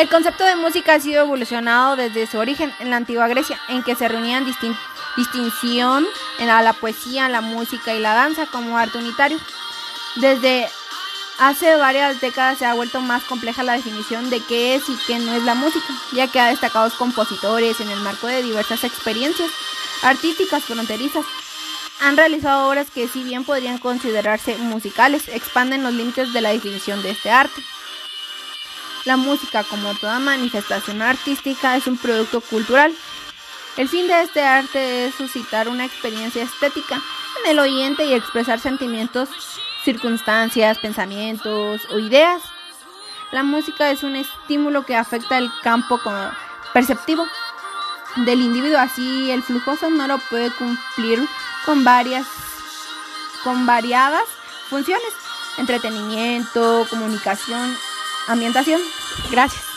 El concepto de música ha sido evolucionado desde su origen en la antigua Grecia, en que se reunían distinción en la poesía, la música y la danza como arte unitario. Desde hace varias décadas se ha vuelto más compleja la definición de qué es y qué no es la música, ya que ha destacado compositores en el marco de diversas experiencias artísticas fronterizas. Han realizado obras que si bien podrían considerarse musicales, expanden los límites de la definición de este arte. La música, como toda manifestación artística, es un producto cultural. El fin de este arte es suscitar una experiencia estética en el oyente y expresar sentimientos, circunstancias, pensamientos o ideas. La música es un estímulo que afecta el campo perceptivo del individuo, así el flujo sonoro puede cumplir con varias con variadas funciones, entretenimiento, comunicación ambientación. Gracias.